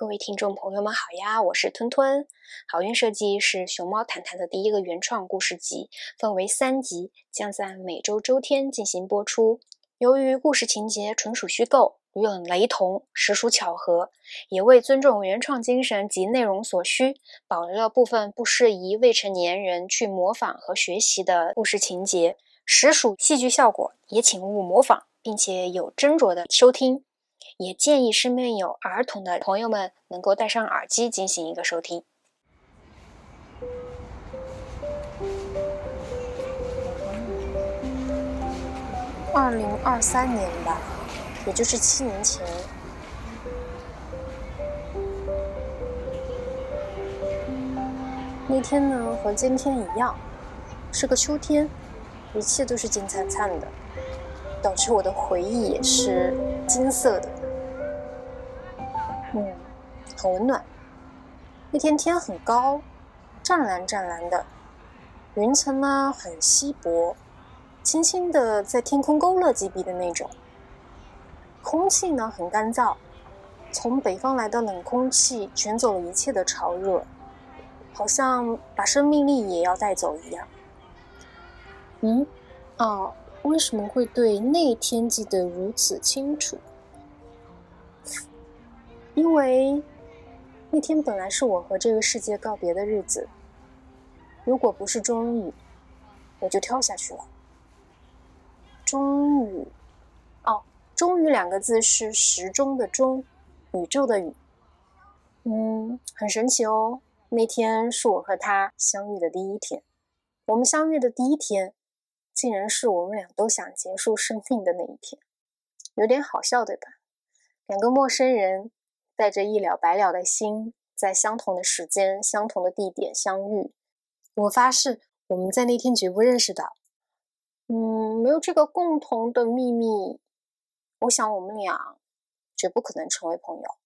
各位听众朋友们好呀，我是吞吞。好运设计是熊猫谈谈的第一个原创故事集，分为三集，将在每周周天进行播出。由于故事情节纯属虚构，如有雷同，实属巧合，也为尊重原创精神及内容所需，保留了部分不适宜未成年人去模仿和学习的故事情节，实属戏剧效果，也请勿模仿，并且有斟酌的收听。也建议身边有儿童的朋友们能够戴上耳机进行一个收听。二零二三年吧，也就是七年前，那天呢和今天一样，是个秋天，一切都是金灿灿的，导致我的回忆也是金色的。嗯，很温暖。那天天很高，湛蓝湛蓝的，云层呢很稀薄，轻轻的在天空勾勒几笔的那种。空气呢很干燥，从北方来的冷空气卷走了一切的潮热，好像把生命力也要带走一样。嗯，哦，为什么会对那天记得如此清楚？因为那天本来是我和这个世界告别的日子，如果不是终于，我就跳下去了。终于，哦，终于两个字是时钟的钟，宇宙的宇。嗯，很神奇哦。那天是我和他相遇的第一天，我们相遇的第一天，竟然是我们俩都想结束生命的那一天，有点好笑，对吧？两个陌生人。带着一了百了的心，在相同的时间、相同的地点相遇。我发誓，我们在那天绝不认识的。嗯，没有这个共同的秘密，我想我们俩绝不可能成为朋友。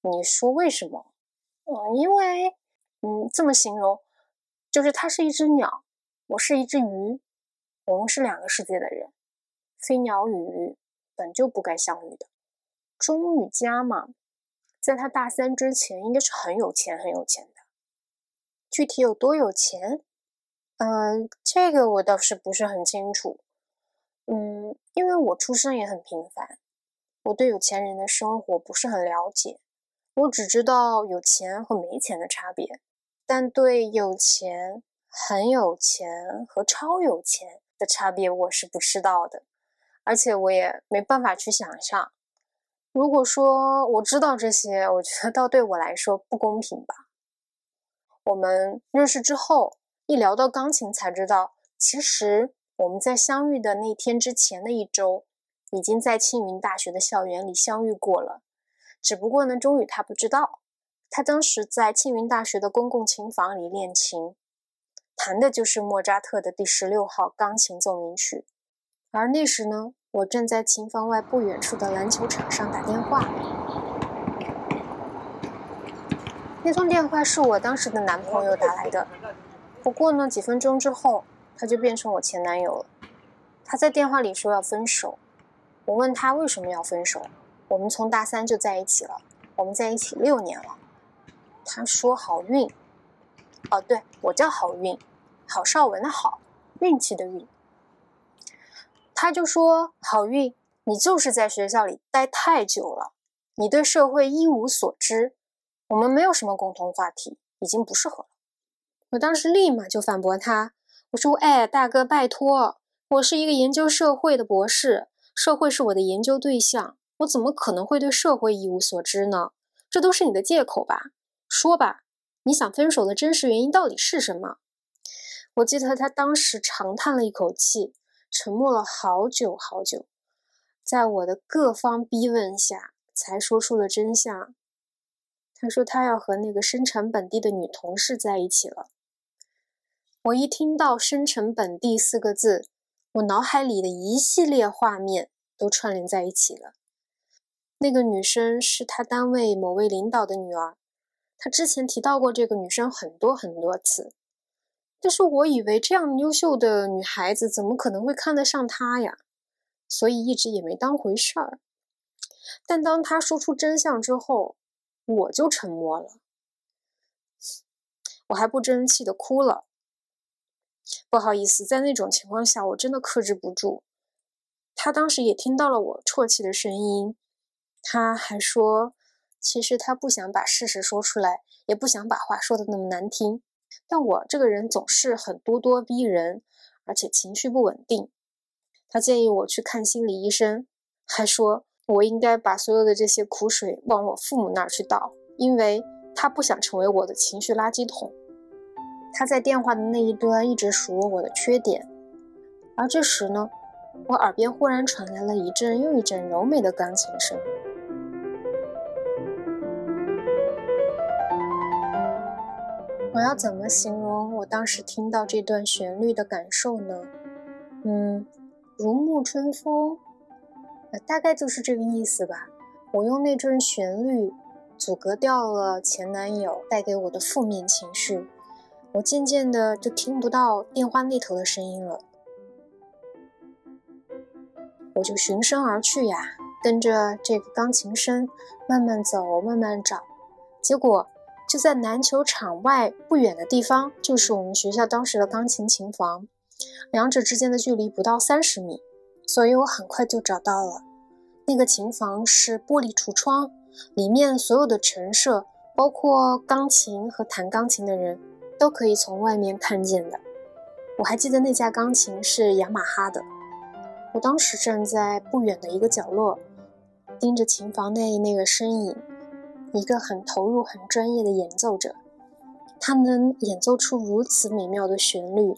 你说为什么？嗯，因为，嗯，这么形容，就是它是一只鸟，我是一只鱼，我们是两个世界的人。飞鸟与鱼本就不该相遇的。钟宇佳嘛，在他大三之前，应该是很有钱、很有钱的。具体有多有钱，嗯，这个我倒是不是很清楚。嗯，因为我出身也很平凡，我对有钱人的生活不是很了解。我只知道有钱和没钱的差别，但对有钱、很有钱和超有钱的差别，我是不知道的。而且我也没办法去想象。如果说我知道这些，我觉得倒对我来说不公平吧。我们认识之后，一聊到钢琴，才知道其实我们在相遇的那天之前的一周，已经在庆云大学的校园里相遇过了。只不过呢，钟宇他不知道，他当时在庆云大学的公共琴房里练琴，弹的就是莫扎特的第十六号钢琴奏鸣曲，而那时呢。我正在琴房外不远处的篮球场上打电话，那通电话是我当时的男朋友打来的。不过呢，几分钟之后他就变成我前男友了。他在电话里说要分手，我问他为什么要分手。我们从大三就在一起了，我们在一起六年了。他说好运。哦，对我叫好运，郝邵文的好，运气的运。他就说：“好运，你就是在学校里待太久了，你对社会一无所知，我们没有什么共同话题，已经不适合了。”我当时立马就反驳他：“我说，哎，大哥，拜托，我是一个研究社会的博士，社会是我的研究对象，我怎么可能会对社会一无所知呢？这都是你的借口吧？说吧，你想分手的真实原因到底是什么？”我记得他当时长叹了一口气。沉默了好久好久，在我的各方逼问下，才说出了真相。他说他要和那个生辰本地的女同事在一起了。我一听到“生辰本地”四个字，我脑海里的一系列画面都串联在一起了。那个女生是他单位某位领导的女儿，他之前提到过这个女生很多很多次。但是我以为这样优秀的女孩子怎么可能会看得上他呀？所以一直也没当回事儿。但当他说出真相之后，我就沉默了，我还不争气的哭了。不好意思，在那种情况下，我真的克制不住。他当时也听到了我啜泣的声音，他还说，其实他不想把事实说出来，也不想把话说的那么难听。但我这个人总是很咄咄逼人，而且情绪不稳定。他建议我去看心理医生，还说我应该把所有的这些苦水往我父母那儿去倒，因为他不想成为我的情绪垃圾桶。他在电话的那一端一直数落我的缺点，而这时呢，我耳边忽然传来了一阵又一阵柔美的钢琴声。我要怎么形容我当时听到这段旋律的感受呢？嗯，如沐春风，呃，大概就是这个意思吧。我用那阵旋律阻隔掉了前男友带给我的负面情绪。我渐渐的就听不到电话那头的声音了，我就循声而去呀，跟着这个钢琴声慢慢走，慢慢找。结果就在篮球场外不远的地方，就是我们学校当时的钢琴琴房，两者之间的距离不到三十米，所以我很快就找到了。那个琴房是玻璃橱窗，里面所有的陈设，包括钢琴和弹钢琴的人。都可以从外面看见的。我还记得那架钢琴是雅马哈的。我当时站在不远的一个角落，盯着琴房内那个身影，一个很投入、很专业的演奏者。他能演奏出如此美妙的旋律，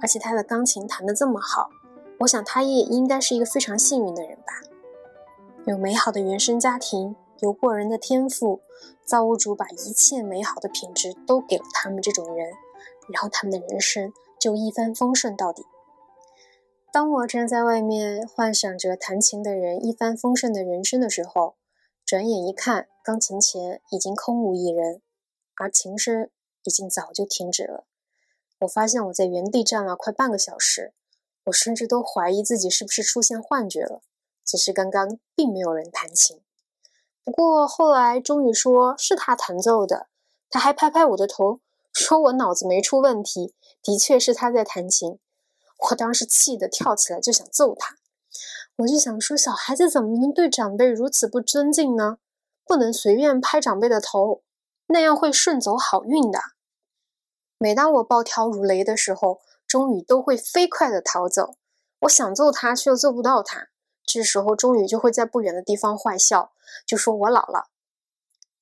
而且他的钢琴弹得这么好，我想他也应该是一个非常幸运的人吧。有美好的原生家庭。有过人的天赋，造物主把一切美好的品质都给了他们这种人，然后他们的人生就一帆风顺到底。当我站在外面幻想着弹琴的人一帆风顺的人生的时候，转眼一看，钢琴前已经空无一人，而琴声已经早就停止了。我发现我在原地站了快半个小时，我甚至都怀疑自己是不是出现幻觉了。只是刚刚并没有人弹琴。不过后来终于说是他弹奏的，他还拍拍我的头，说我脑子没出问题，的确是他在弹琴。我当时气得跳起来就想揍他，我就想说小孩子怎么能对长辈如此不尊敬呢？不能随便拍长辈的头，那样会顺走好运的。每当我暴跳如雷的时候，钟宇都会飞快地逃走，我想揍他却又揍不到他。这时候，钟宇就会在不远的地方坏笑，就说我老了。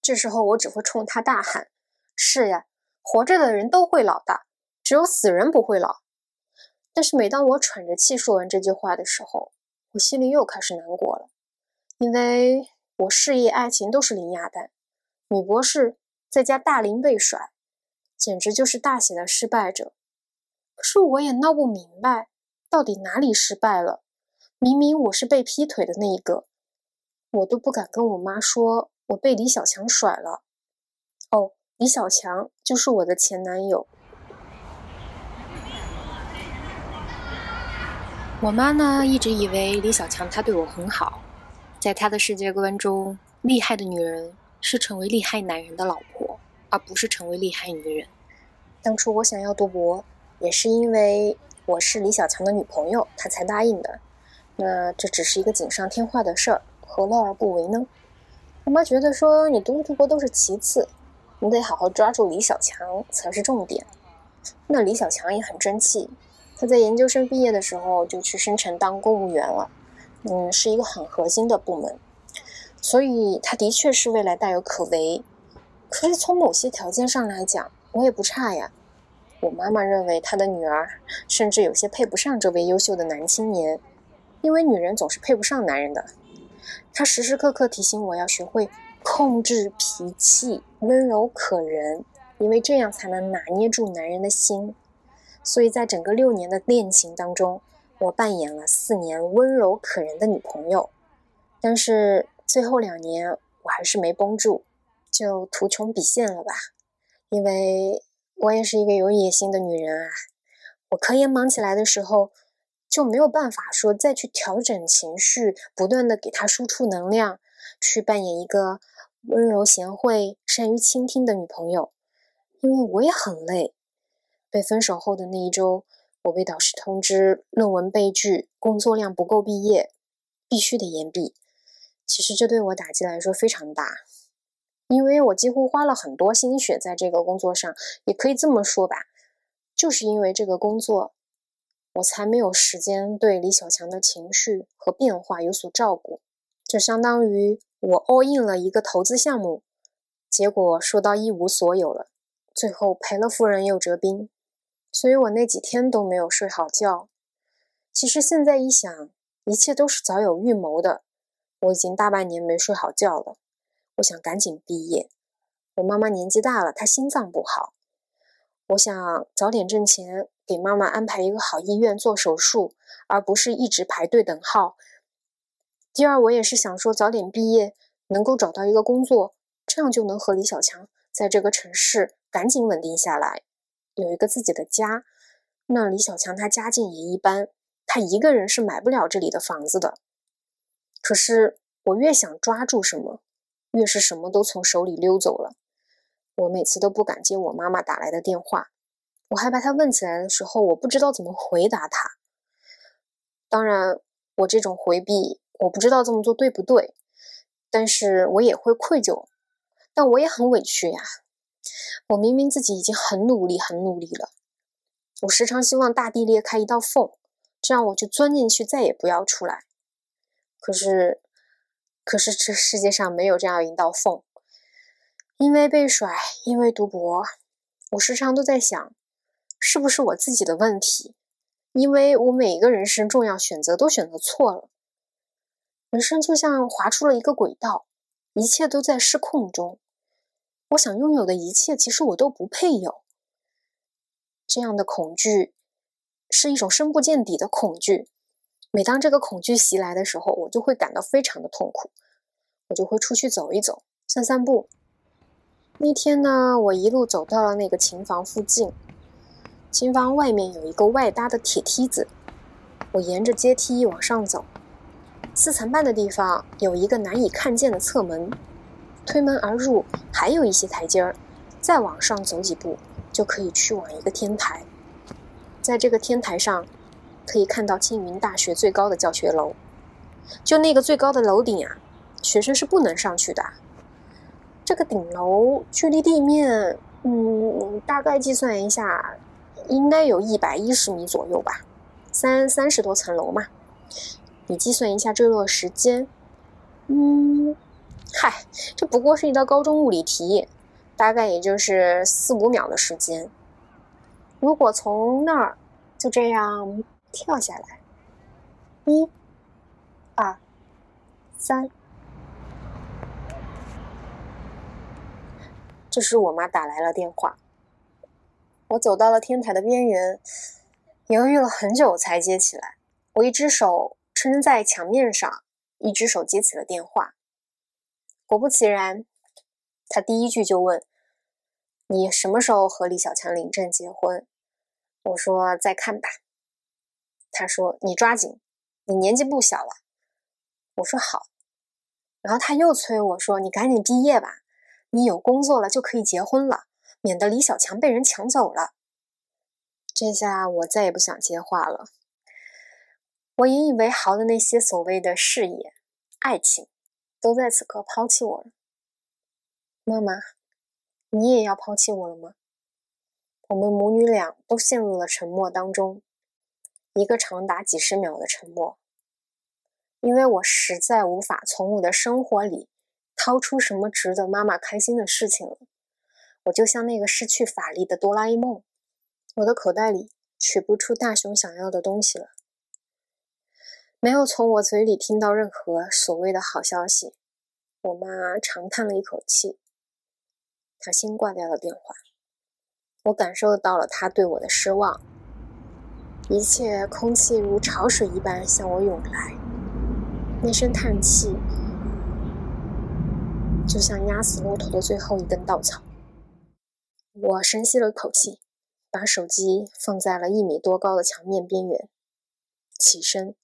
这时候，我只会冲他大喊：“是呀，活着的人都会老的，只有死人不会老。”但是，每当我喘着气说完这句话的时候，我心里又开始难过了，因为我事业、爱情都是零鸭蛋，女博士在家大龄被甩，简直就是大写的失败者。可是，我也闹不明白，到底哪里失败了？明明我是被劈腿的那一个，我都不敢跟我妈说，我被李小强甩了。哦，李小强就是我的前男友。我妈呢，一直以为李小强他对我很好，在他的世界观中，厉害的女人是成为厉害男人的老婆，而不是成为厉害女人。当初我想要读博，也是因为我是李小强的女朋友，他才答应的。那这只是一个锦上添花的事儿，何乐而不为呢？我妈觉得说你读不读博都是其次，你得好好抓住李小强才是重点。那李小强也很争气，他在研究生毕业的时候就去深城当公务员了，嗯，是一个很核心的部门，所以他的确是未来大有可为。可是从某些条件上来讲，我也不差呀。我妈妈认为她的女儿甚至有些配不上这位优秀的男青年。因为女人总是配不上男人的，她时时刻刻提醒我要学会控制脾气，温柔可人，因为这样才能拿捏住男人的心。所以在整个六年的恋情当中，我扮演了四年温柔可人的女朋友。但是最后两年我还是没绷住，就图穷匕现了吧。因为我也是一个有野心的女人啊，我科研忙起来的时候。就没有办法说再去调整情绪，不断的给他输出能量，去扮演一个温柔贤惠、善于倾听的女朋友。因为我也很累。被分手后的那一周，我被导师通知论文被拒，工作量不够毕业，必须得延毕。其实这对我打击来说非常大，因为我几乎花了很多心血在这个工作上，也可以这么说吧，就是因为这个工作，我才没有时间对李小强的情绪和变化有所照顾。就相当于我 all in 了一个投资项目，结果说到一无所有了，最后赔了夫人又折兵。所以我那几天都没有睡好觉。其实现在一想，一切都是早有预谋的。我已经大半年没睡好觉了。我想赶紧毕业。我妈妈年纪大了，她心脏不好。我想早点挣钱，给妈妈安排一个好医院做手术，而不是一直排队等号。第二，我也是想说早点毕业，能够找到一个工作，这样就能和李小强在这个城市赶紧稳定下来。有一个自己的家，那李小强他家境也一般，他一个人是买不了这里的房子的。可是我越想抓住什么，越是什么都从手里溜走了。我每次都不敢接我妈妈打来的电话，我害怕她问起来的时候，我不知道怎么回答她。当然，我这种回避，我不知道这么做对不对，但是我也会愧疚，但我也很委屈呀。我明明自己已经很努力、很努力了，我时常希望大地裂开一道缝，这样我就钻进去，再也不要出来。可是，可是这世界上没有这样一道缝，因为被甩，因为读博，我时常都在想，是不是我自己的问题？因为我每一个人生重要选择都选择错了，人生就像滑出了一个轨道，一切都在失控中。我想拥有的一切，其实我都不配有。这样的恐惧是一种深不见底的恐惧。每当这个恐惧袭来的时候，我就会感到非常的痛苦。我就会出去走一走，散散步。那天呢，我一路走到了那个琴房附近。琴房外面有一个外搭的铁梯子，我沿着阶梯往上走。四层半的地方有一个难以看见的侧门。推门而入，还有一些台阶儿，再往上走几步，就可以去往一个天台。在这个天台上，可以看到青云大学最高的教学楼。就那个最高的楼顶啊，学生是不能上去的。这个顶楼距离地面，嗯，大概计算一下，应该有一百一十米左右吧，三三十多层楼嘛。你计算一下坠落时间，嗯。嗨，这不过是一道高中物理题，大概也就是四五秒的时间。如果从那儿就这样跳下来，一、二、三，这时我妈打来了电话。我走到了天台的边缘，犹豫了很久才接起来。我一只手撑在墙面上，一只手接起了电话。果不其然，他第一句就问：“你什么时候和李小强领证结婚？”我说：“再看吧。”他说：“你抓紧，你年纪不小了。”我说：“好。”然后他又催我说：“你赶紧毕业吧，你有工作了就可以结婚了，免得李小强被人抢走了。”这下我再也不想接话了。我引以为豪的那些所谓的事业、爱情。都在此刻抛弃我了，妈妈，你也要抛弃我了吗？我们母女俩都陷入了沉默当中，一个长达几十秒的沉默，因为我实在无法从我的生活里掏出什么值得妈妈开心的事情了。我就像那个失去法力的哆啦 A 梦，我的口袋里取不出大雄想要的东西了。没有从我嘴里听到任何所谓的好消息，我妈长叹了一口气，她先挂掉了电话。我感受到了她对我的失望，一切空气如潮水一般向我涌来，那声叹气就像压死骆驼的最后一根稻草。我深吸了口气，把手机放在了一米多高的墙面边缘，起身。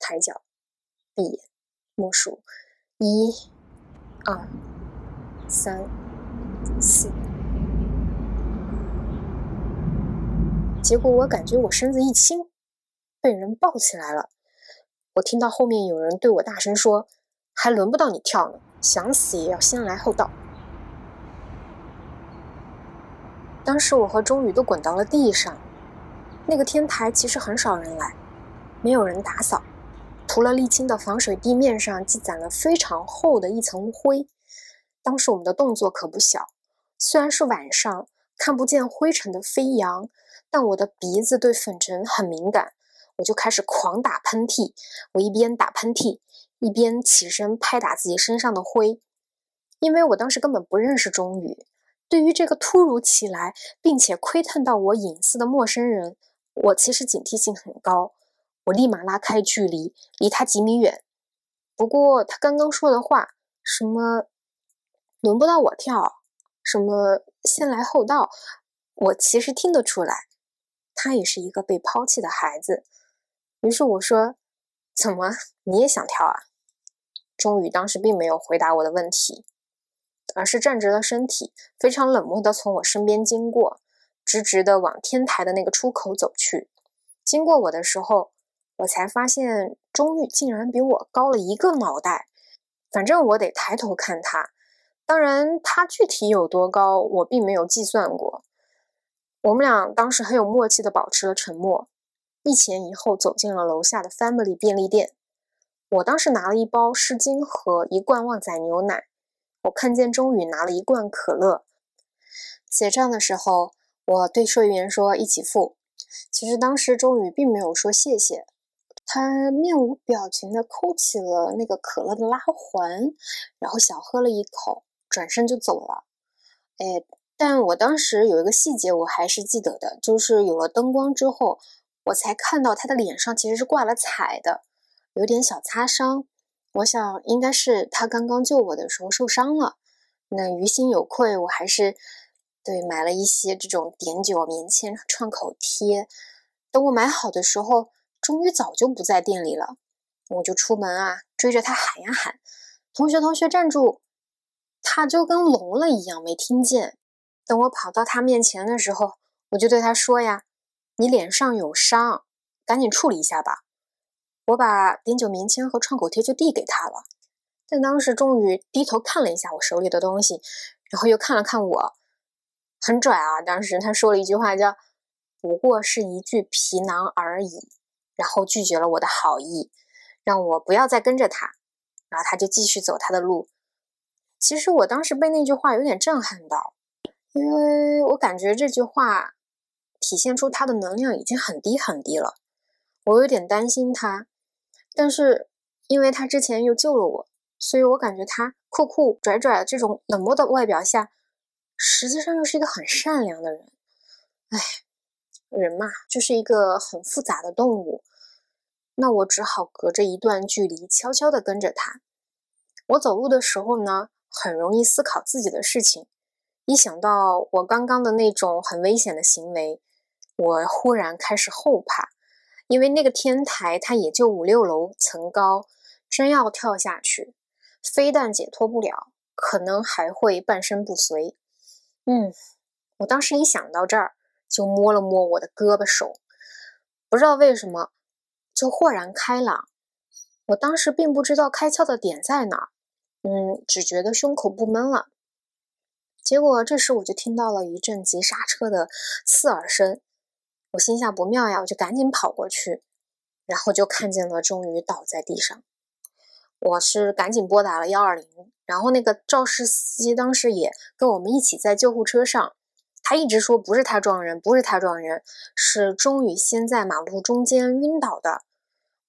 抬脚，闭眼，默数，一、二、三、四。结果我感觉我身子一轻，被人抱起来了。我听到后面有人对我大声说：“还轮不到你跳呢，想死也要先来后到。”当时我和钟宇都滚到了地上。那个天台其实很少人来，没有人打扫，涂了沥青的防水地面上积攒了非常厚的一层灰。当时我们的动作可不小，虽然是晚上看不见灰尘的飞扬。但我的鼻子对粉尘很敏感，我就开始狂打喷嚏。我一边打喷嚏，一边起身拍打自己身上的灰，因为我当时根本不认识钟宇。对于这个突如其来并且窥探到我隐私的陌生人，我其实警惕性很高。我立马拉开距离，离他几米远。不过他刚刚说的话，什么轮不到我跳，什么先来后到，我其实听得出来。他也是一个被抛弃的孩子，于是我说：“怎么你也想跳啊？”钟宇当时并没有回答我的问题，而是站直了身体，非常冷漠地从我身边经过，直直地往天台的那个出口走去。经过我的时候，我才发现钟宇竟然比我高了一个脑袋。反正我得抬头看他，当然他具体有多高，我并没有计算过。我们俩当时很有默契的保持了沉默，一前一后走进了楼下的 Family 便利店。我当时拿了一包湿巾和一罐旺仔牛奶，我看见钟宇拿了一罐可乐。结账的时候，我对收银员说一起付。其实当时钟宇并没有说谢谢，他面无表情的抠起了那个可乐的拉环，然后小喝了一口，转身就走了。哎。但我当时有一个细节我还是记得的，就是有了灯光之后，我才看到他的脸上其实是挂了彩的，有点小擦伤。我想应该是他刚刚救我的时候受伤了。那于心有愧，我还是对买了一些这种碘酒棉签创口贴。等我买好的时候，终于早就不在店里了，我就出门啊，追着他喊呀喊：“同学，同学，站住！”他就跟聋了一样，没听见。等我跑到他面前的时候，我就对他说：“呀，你脸上有伤，赶紧处理一下吧。”我把碘酒棉签和创口贴就递给他了。但当时终于低头看了一下我手里的东西，然后又看了看我，很拽啊！当时他说了一句话叫：“不过是一具皮囊而已。”然后拒绝了我的好意，让我不要再跟着他。然后他就继续走他的路。其实我当时被那句话有点震撼到。因为我感觉这句话体现出他的能量已经很低很低了，我有点担心他。但是因为他之前又救了我，所以我感觉他酷酷拽拽这种冷漠的外表下，实际上又是一个很善良的人。哎，人嘛，就是一个很复杂的动物。那我只好隔着一段距离，悄悄地跟着他。我走路的时候呢，很容易思考自己的事情。一想到我刚刚的那种很危险的行为，我忽然开始后怕，因为那个天台它也就五六楼层高，真要跳下去，非但解脱不了，可能还会半身不遂。嗯，我当时一想到这儿，就摸了摸我的胳膊手，不知道为什么就豁然开朗。我当时并不知道开窍的点在哪儿，嗯，只觉得胸口不闷了。结果这时我就听到了一阵急刹车的刺耳声，我心下不妙呀，我就赶紧跑过去，然后就看见了钟宇倒在地上。我是赶紧拨打了幺二零，然后那个肇事司机当时也跟我们一起在救护车上，他一直说不是他撞人，不是他撞人，是钟宇先在马路中间晕倒的。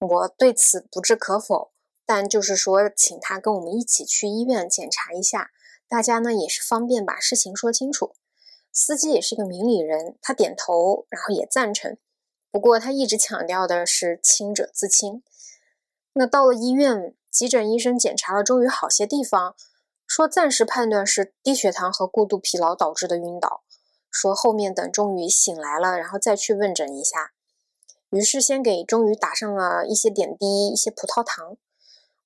我对此不置可否，但就是说请他跟我们一起去医院检查一下。大家呢也是方便把事情说清楚，司机也是个明理人，他点头，然后也赞成。不过他一直强调的是清者自清。那到了医院，急诊医生检查了终于好些地方，说暂时判断是低血糖和过度疲劳导致的晕倒，说后面等终于醒来了，然后再去问诊一下。于是先给终于打上了一些点滴，一些葡萄糖。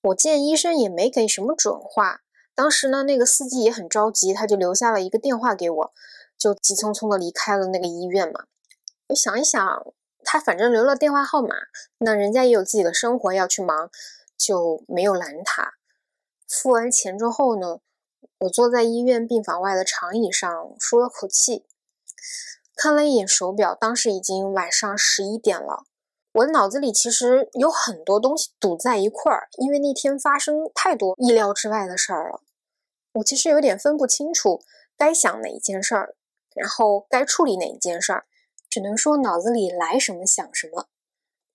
我见医生也没给什么准话。当时呢，那个司机也很着急，他就留下了一个电话给我，就急匆匆的离开了那个医院嘛。我想一想，他反正留了电话号码，那人家也有自己的生活要去忙，就没有拦他。付完钱之后呢，我坐在医院病房外的长椅上，舒了口气，看了一眼手表，当时已经晚上十一点了。我的脑子里其实有很多东西堵在一块儿，因为那天发生太多意料之外的事儿了。我其实有点分不清楚该想哪一件事儿，然后该处理哪一件事儿，只能说脑子里来什么想什么。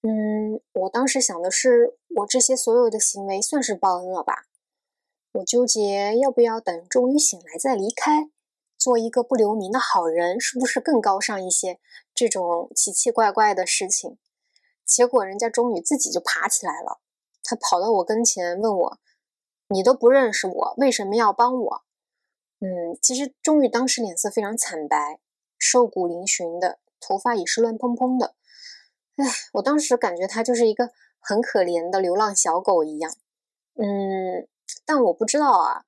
嗯，我当时想的是，我这些所有的行为算是报恩了吧？我纠结要不要等终于醒来再离开，做一个不留名的好人，是不是更高尚一些？这种奇奇怪怪的事情。结果人家终于自己就爬起来了，他跑到我跟前问我：“你都不认识我，为什么要帮我？”嗯，其实终于当时脸色非常惨白，瘦骨嶙峋的，头发也是乱蓬蓬的。哎，我当时感觉他就是一个很可怜的流浪小狗一样。嗯，但我不知道啊，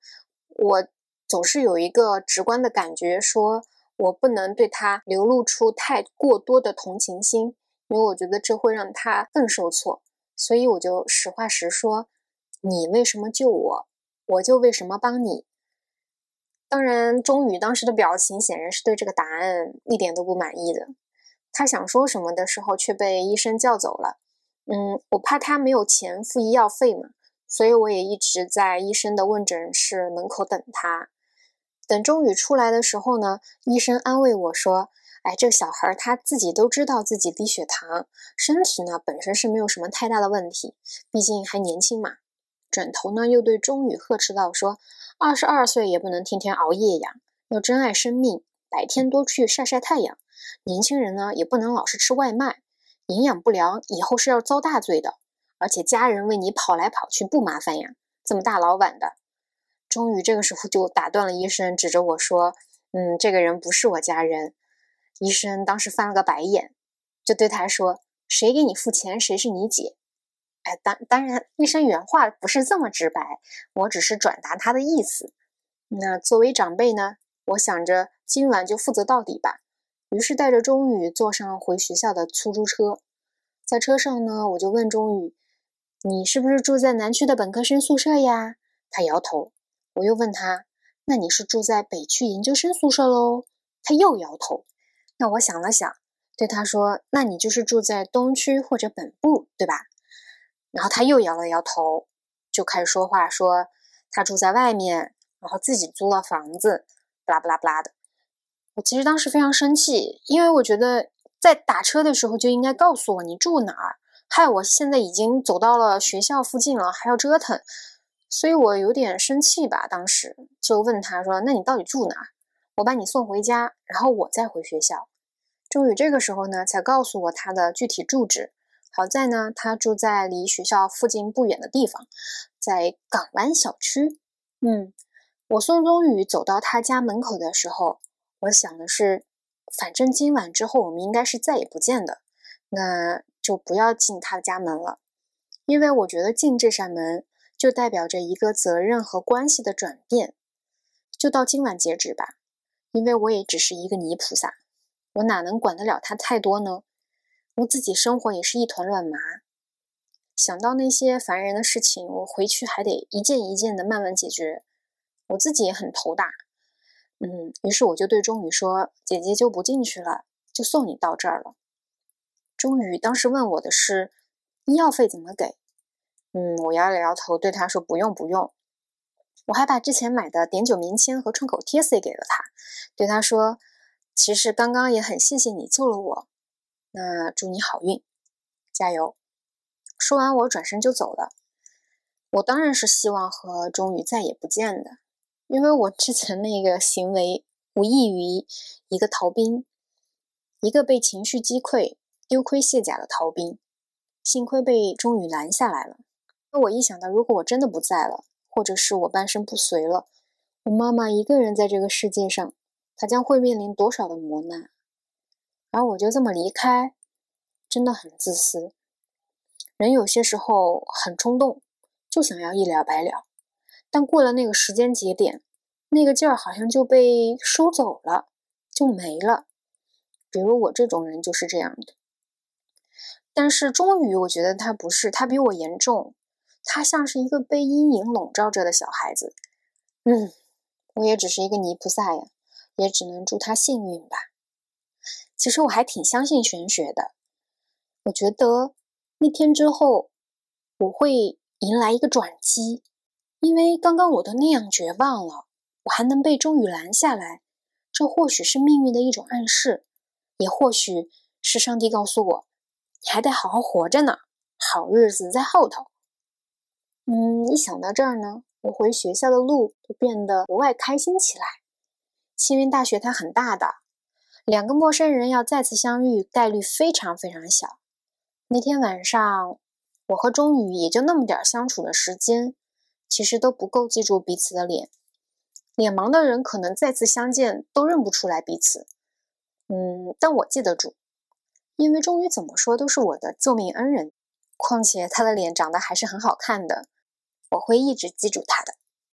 我总是有一个直观的感觉，说我不能对他流露出太过多的同情心。因为我觉得这会让他更受挫，所以我就实话实说：“你为什么救我，我就为什么帮你。”当然，钟宇当时的表情显然是对这个答案一点都不满意的。他想说什么的时候，却被医生叫走了。嗯，我怕他没有钱付医药费嘛，所以我也一直在医生的问诊室门口等他。等钟宇出来的时候呢，医生安慰我说。哎，这个小孩他自己都知道自己低血糖，身体呢本身是没有什么太大的问题，毕竟还年轻嘛。转头呢又对钟宇呵斥道：“说二十二岁也不能天天熬夜呀，要珍爱生命，白天多去晒晒太阳。年轻人呢也不能老是吃外卖，营养不良以后是要遭大罪的。而且家人为你跑来跑去不麻烦呀？这么大老晚的。”终于这个时候就打断了医生，指着我说：“嗯，这个人不是我家人。”医生当时翻了个白眼，就对他说：“谁给你付钱，谁是你姐。”哎，当当然，医生原话不是这么直白，我只是转达他的意思。那作为长辈呢，我想着今晚就负责到底吧。于是带着钟宇坐上回学校的出租车，在车上呢，我就问钟宇：“你是不是住在南区的本科生宿舍呀？”他摇头。我又问他：“那你是住在北区研究生宿舍喽？”他又摇头。那我想了想，对他说：“那你就是住在东区或者本部，对吧？”然后他又摇了摇头，就开始说话，说他住在外面，然后自己租了房子，不拉不拉不拉的。我其实当时非常生气，因为我觉得在打车的时候就应该告诉我你住哪儿，害我现在已经走到了学校附近了，还要折腾，所以我有点生气吧。当时就问他说：“那你到底住哪儿？”我把你送回家，然后我再回学校。钟宇这个时候呢，才告诉我他的具体住址。好在呢，他住在离学校附近不远的地方，在港湾小区。嗯，我送宗宇走到他家门口的时候，我想的是，反正今晚之后我们应该是再也不见的，那就不要进他的家门了，因为我觉得进这扇门就代表着一个责任和关系的转变。就到今晚截止吧。因为我也只是一个泥菩萨，我哪能管得了他太多呢？我自己生活也是一团乱麻，想到那些烦人的事情，我回去还得一件一件的慢慢解决，我自己也很头大。嗯，于是我就对钟宇说：“姐姐就不进去了，就送你到这儿了。”钟宇当时问我的是医药费怎么给？嗯，我摇了摇头，对他说：“不用，不用。”我还把之前买的碘酒棉签和创口贴塞给了他，对他说：“其实刚刚也很谢谢你救了我，那祝你好运，加油。”说完，我转身就走了。我当然是希望和钟宇再也不见的，因为我之前那个行为无异于一个逃兵，一个被情绪击溃、丢盔卸甲的逃兵。幸亏被钟宇拦下来了。那我一想到，如果我真的不在了，或者是我半身不遂了，我妈妈一个人在这个世界上，她将会面临多少的磨难？而我就这么离开，真的很自私。人有些时候很冲动，就想要一了百了。但过了那个时间节点，那个劲儿好像就被收走了，就没了。比如我这种人就是这样的。但是终于，我觉得他不是，他比我严重。他像是一个被阴影笼罩着的小孩子。嗯，我也只是一个泥菩萨呀，也只能祝他幸运吧。其实我还挺相信玄学的。我觉得那天之后，我会迎来一个转机。因为刚刚我都那样绝望了，我还能被终于拦下来，这或许是命运的一种暗示，也或许是上帝告诉我，你还得好好活着呢，好日子在后头。嗯，一想到这儿呢，我回学校的路就变得格外开心起来。幸运大学它很大的，两个陌生人要再次相遇概率非常非常小。那天晚上，我和钟宇也就那么点相处的时间。其实都不够记住彼此的脸，脸盲的人可能再次相见都认不出来彼此。嗯，但我记得住，因为终于怎么说都是我的救命恩人，况且他的脸长得还是很好看的，我会一直记住他的。